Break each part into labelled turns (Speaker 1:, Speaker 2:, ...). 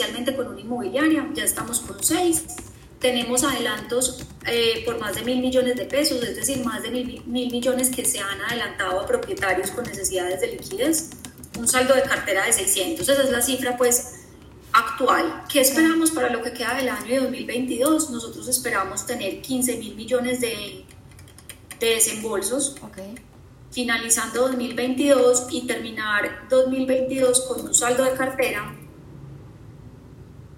Speaker 1: inicialmente con una inmobiliaria, ya estamos con seis. Tenemos adelantos eh, por más de mil millones de pesos, es decir, más de mil, mil millones que se han adelantado a propietarios con necesidades de liquidez. Un saldo de cartera de 600, esa es la cifra pues actual. ¿Qué esperamos para lo que queda del año de 2022? Nosotros esperamos tener 15 mil millones de, de desembolsos.
Speaker 2: Okay
Speaker 1: finalizando 2022 y terminar 2022 con un saldo de cartera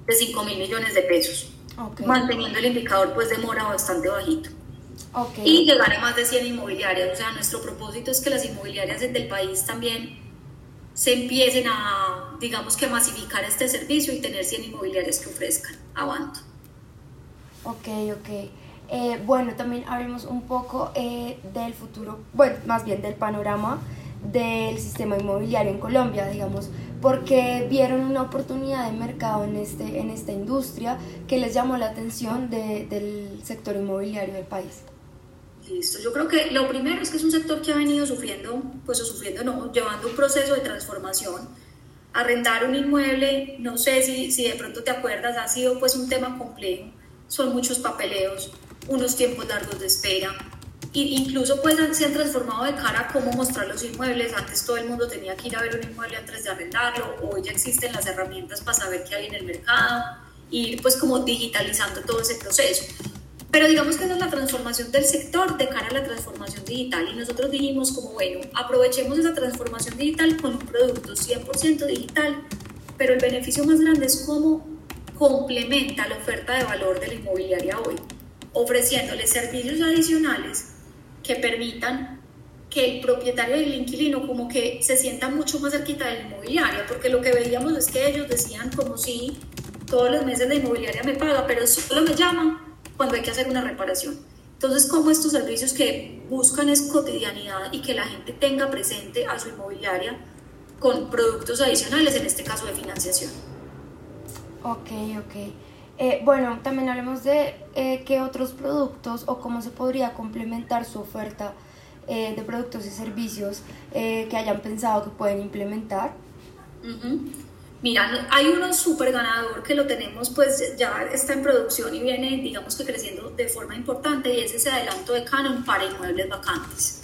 Speaker 1: de 5 mil millones de pesos, manteniendo el indicador pues de mora bastante bajito. Y llegar a más de 100 inmobiliarias, o sea, nuestro propósito es que las inmobiliarias del país también se empiecen a, digamos que masificar este servicio y tener 100 inmobiliarias que ofrezcan avanto.
Speaker 2: Ok, ok. Eh, bueno, también hablemos un poco eh, del futuro, bueno, más bien del panorama del sistema inmobiliario en Colombia, digamos, porque vieron una oportunidad de mercado en, este, en esta industria que les llamó la atención del sector inmobiliario del país.
Speaker 1: Listo, yo creo que lo primero es que es un sector que ha venido sufriendo, pues o sufriendo no, llevando un proceso de transformación. Arrendar un inmueble, no sé si, si de pronto te acuerdas, ha sido pues un tema complejo, son muchos papeleos, unos tiempos largos de espera. Incluso pues se han transformado de cara a cómo mostrar los inmuebles. Antes todo el mundo tenía que ir a ver un inmueble antes de arrendarlo. Hoy ya existen las herramientas para saber qué hay en el mercado y pues como digitalizando todo ese proceso. Pero digamos que esa es la transformación del sector de cara a la transformación digital y nosotros dijimos como, bueno, aprovechemos esa transformación digital con un producto 100% digital, pero el beneficio más grande es cómo complementa la oferta de valor de la inmobiliaria hoy ofreciéndole servicios adicionales que permitan que el propietario y el inquilino como que se sienta mucho más cerquita de la inmobiliaria, porque lo que veíamos es que ellos decían como si todos los meses la inmobiliaria me paga, pero solo me llaman cuando hay que hacer una reparación. Entonces, como estos servicios que buscan es cotidianidad y que la gente tenga presente a su inmobiliaria con productos adicionales, en este caso de financiación.
Speaker 2: Ok, ok. Eh, bueno, también hablemos de eh, qué otros productos o cómo se podría complementar su oferta eh, de productos y servicios que hayan pensado que pueden implementar.
Speaker 1: Mira, hay uno súper ganador que lo tenemos, pues ya está en producción y viene, digamos que creciendo de forma importante y es ese adelanto de Canon para inmuebles vacantes.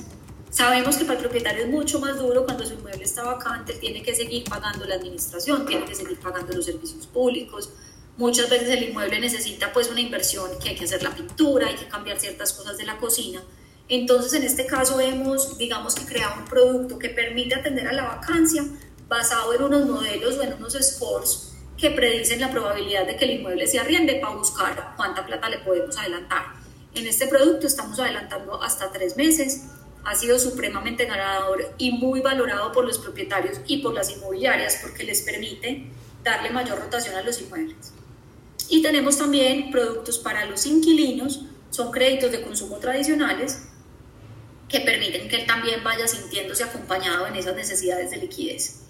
Speaker 1: Sabemos que para el propietario es mucho más duro cuando su inmueble está vacante, tiene que seguir pagando la administración, tiene que seguir pagando los servicios públicos, Muchas veces el inmueble necesita pues una inversión, que hay que hacer la pintura, hay que cambiar ciertas cosas de la cocina. Entonces, en este caso hemos, digamos que creado un producto que permite atender a la vacancia basado en unos modelos o en unos scores que predicen la probabilidad de que el inmueble se arriende para buscar cuánta plata le podemos adelantar. En este producto estamos adelantando hasta tres meses. Ha sido supremamente ganador y muy valorado por los propietarios y por las inmobiliarias porque les permite darle mayor rotación a los inmuebles. Y tenemos también productos para los inquilinos, son créditos de consumo tradicionales que permiten que él también vaya sintiéndose acompañado en esas necesidades de liquidez.